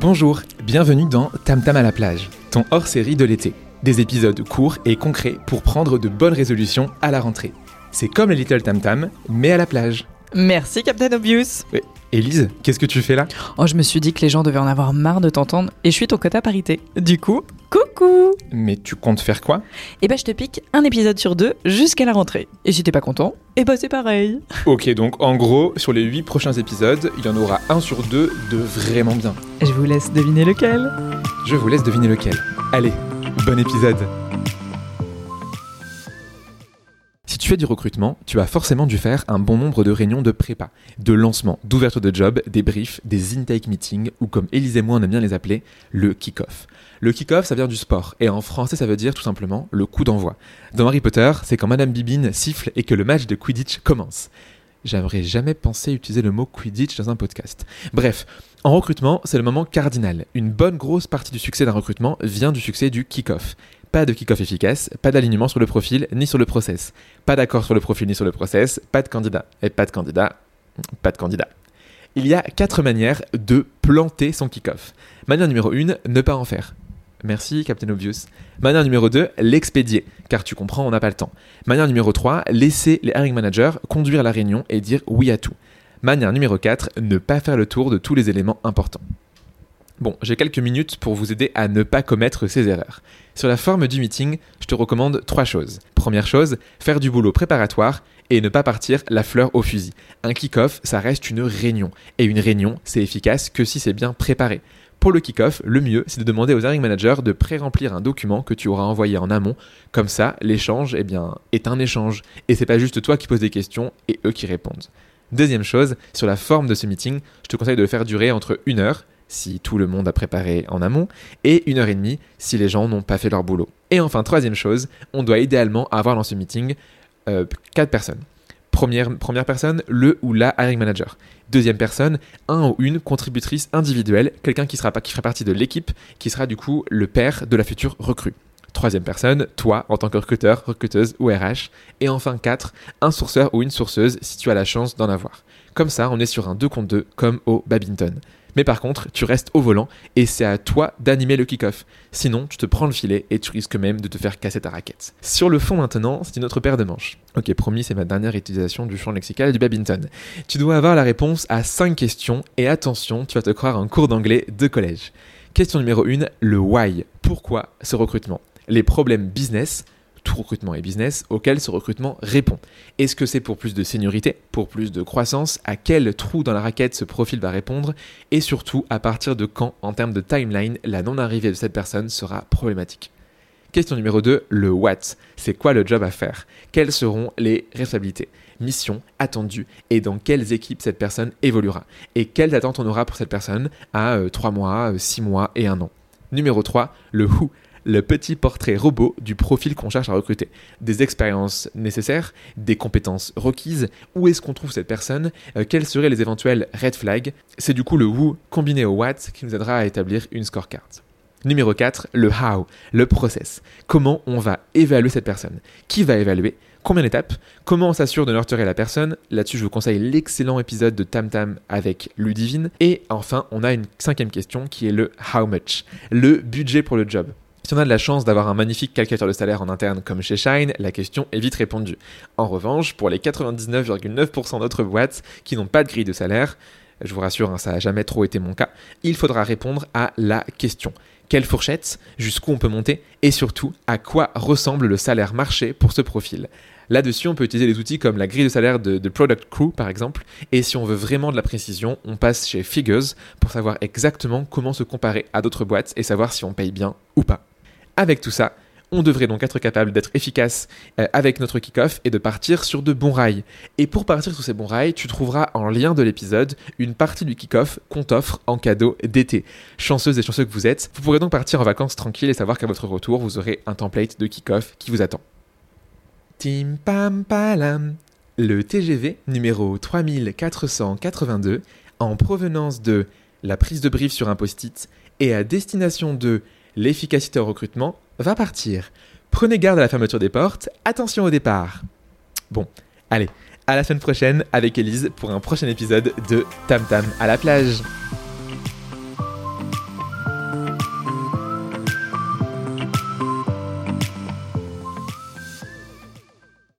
Bonjour, bienvenue dans Tam Tam à la plage, ton hors-série de l'été. Des épisodes courts et concrets pour prendre de bonnes résolutions à la rentrée. C'est comme les Little Tam Tam, mais à la plage. Merci Captain Obvious. Élise, qu'est-ce que tu fais là? Oh, je me suis dit que les gens devaient en avoir marre de t'entendre et je suis ton quota parité. Du coup, coucou Mais tu comptes faire quoi? Eh ben, je te pique un épisode sur deux jusqu'à la rentrée. Et si t'es pas content, eh ben c'est pareil. Ok, donc en gros, sur les 8 prochains épisodes, il y en aura un sur deux de vraiment bien. Je vous laisse deviner lequel. Je vous laisse deviner lequel. Allez, bon épisode du recrutement, tu as forcément dû faire un bon nombre de réunions de prépa, de lancement, d'ouverture de job, des briefs, des intake meetings, ou comme Élise et moi on aime bien les appeler, le kick-off. Le kick-off, ça vient du sport, et en français ça veut dire tout simplement le coup d'envoi. Dans Harry Potter, c'est quand Madame Bibine siffle et que le match de Quidditch commence. J'aimerais jamais pensé utiliser le mot Quidditch dans un podcast. Bref, en recrutement, c'est le moment cardinal. Une bonne grosse partie du succès d'un recrutement vient du succès du kick-off. Pas de kick-off efficace, pas d'alignement sur le profil ni sur le process. Pas d'accord sur le profil ni sur le process, pas de candidat. Et pas de candidat, pas de candidat. Il y a quatre manières de planter son kick-off. Manière numéro 1, ne pas en faire. Merci, Captain Obvious. Manière numéro 2, l'expédier, car tu comprends, on n'a pas le temps. Manière numéro 3, laisser les hiring managers conduire la réunion et dire oui à tout. Manière numéro 4, ne pas faire le tour de tous les éléments importants. Bon, j'ai quelques minutes pour vous aider à ne pas commettre ces erreurs. Sur la forme du meeting, je te recommande trois choses. Première chose, faire du boulot préparatoire et ne pas partir la fleur au fusil. Un kick-off, ça reste une réunion. Et une réunion, c'est efficace que si c'est bien préparé. Pour le kick-off, le mieux, c'est de demander aux hiring managers de pré-remplir un document que tu auras envoyé en amont. Comme ça, l'échange, eh bien, est un échange. Et c'est pas juste toi qui poses des questions et eux qui répondent. Deuxième chose, sur la forme de ce meeting, je te conseille de le faire durer entre une heure, si tout le monde a préparé en amont, et une heure et demie si les gens n'ont pas fait leur boulot. Et enfin, troisième chose, on doit idéalement avoir dans ce meeting euh, quatre personnes. Première, personne, le ou la hiring manager. Deuxième personne, un ou une contributrice individuelle, quelqu'un qui fera partie de l'équipe, qui sera du coup le père de la future recrue. Troisième personne, toi en tant que recruteur, recruteuse ou RH. Et enfin quatre, un sourceur ou une sourceuse si tu as la chance d'en avoir. Comme ça, on est sur un 2 contre 2 comme au badminton. Mais par contre, tu restes au volant et c'est à toi d'animer le kick-off. Sinon, tu te prends le filet et tu risques même de te faire casser ta raquette. Sur le fond maintenant, c'est une autre paire de manches. Ok, promis, c'est ma dernière utilisation du champ lexical du badminton. Tu dois avoir la réponse à 5 questions et attention, tu vas te croire un cours d'anglais de collège. Question numéro 1, le why. Pourquoi ce recrutement? Les problèmes business, recrutement et business auquel ce recrutement répond. Est-ce que c'est pour plus de seniorité, pour plus de croissance? À quel trou dans la raquette ce profil va répondre? Et surtout, à partir de quand, en termes de timeline, la non-arrivée de cette personne sera problématique? Question numéro 2, le what? C'est quoi le job à faire? Quelles seront les responsabilités Mission attendue et dans quelles équipes cette personne évoluera? Et quelles attentes on aura pour cette personne à 3 mois, 6 mois et 1 an? Numéro 3, le who? Le petit portrait robot du profil qu'on cherche à recruter. Des expériences nécessaires, des compétences requises, où est-ce qu'on trouve cette personne, euh, quels seraient les éventuels red flags? C'est du coup le who combiné au what qui nous aidera à établir une scorecard. Numéro 4, le how, le process. Comment on va évaluer cette personne? Qui va évaluer? Combien d'étapes? Comment on s'assure de nurturer la personne? Là-dessus, je vous conseille l'excellent épisode de Tam Tam avec Ludivine. Et enfin, on a une cinquième question qui est le how much, le budget pour le job. Si on a de la chance d'avoir un magnifique calculateur de salaire en interne comme chez Shine, la question est vite répondue. En revanche, pour les 99,9% d'autres boîtes qui n'ont pas de grille de salaire, je vous rassure, hein, ça n'a jamais trop été mon cas, il faudra répondre à la question. Quelle fourchette Jusqu'où on peut monter Et surtout, à quoi ressemble le salaire marché pour ce profil? Là-dessus, on peut utiliser des outils comme la grille de salaire de, de, Product Crew, par exemple. Et si on veut vraiment de la précision, on passe chez Figures pour savoir exactement comment se comparer à d'autres boîtes et savoir si on paye bien ou pas. Avec tout ça, on devrait donc être capable d'être efficace euh, avec notre kick-off et de partir sur de bons rails. Et pour partir sur ces bons rails, tu trouveras en lien de l'épisode une partie du kick-off qu'on t'offre en cadeau d'été. Chanceuse et chanceux que vous êtes, vous pourrez donc partir en vacances tranquille et savoir qu'à votre retour, vous aurez un template de kick-off qui vous attend. Tim pam palam. Le TGV numéro 3482 en provenance de la prise de brief sur un post-it et à destination de l'efficacité au recrutement va partir. Prenez garde à la fermeture des portes, attention au départ. Bon, allez, à la semaine prochaine avec Elise pour un prochain épisode de Tam Tam à la plage.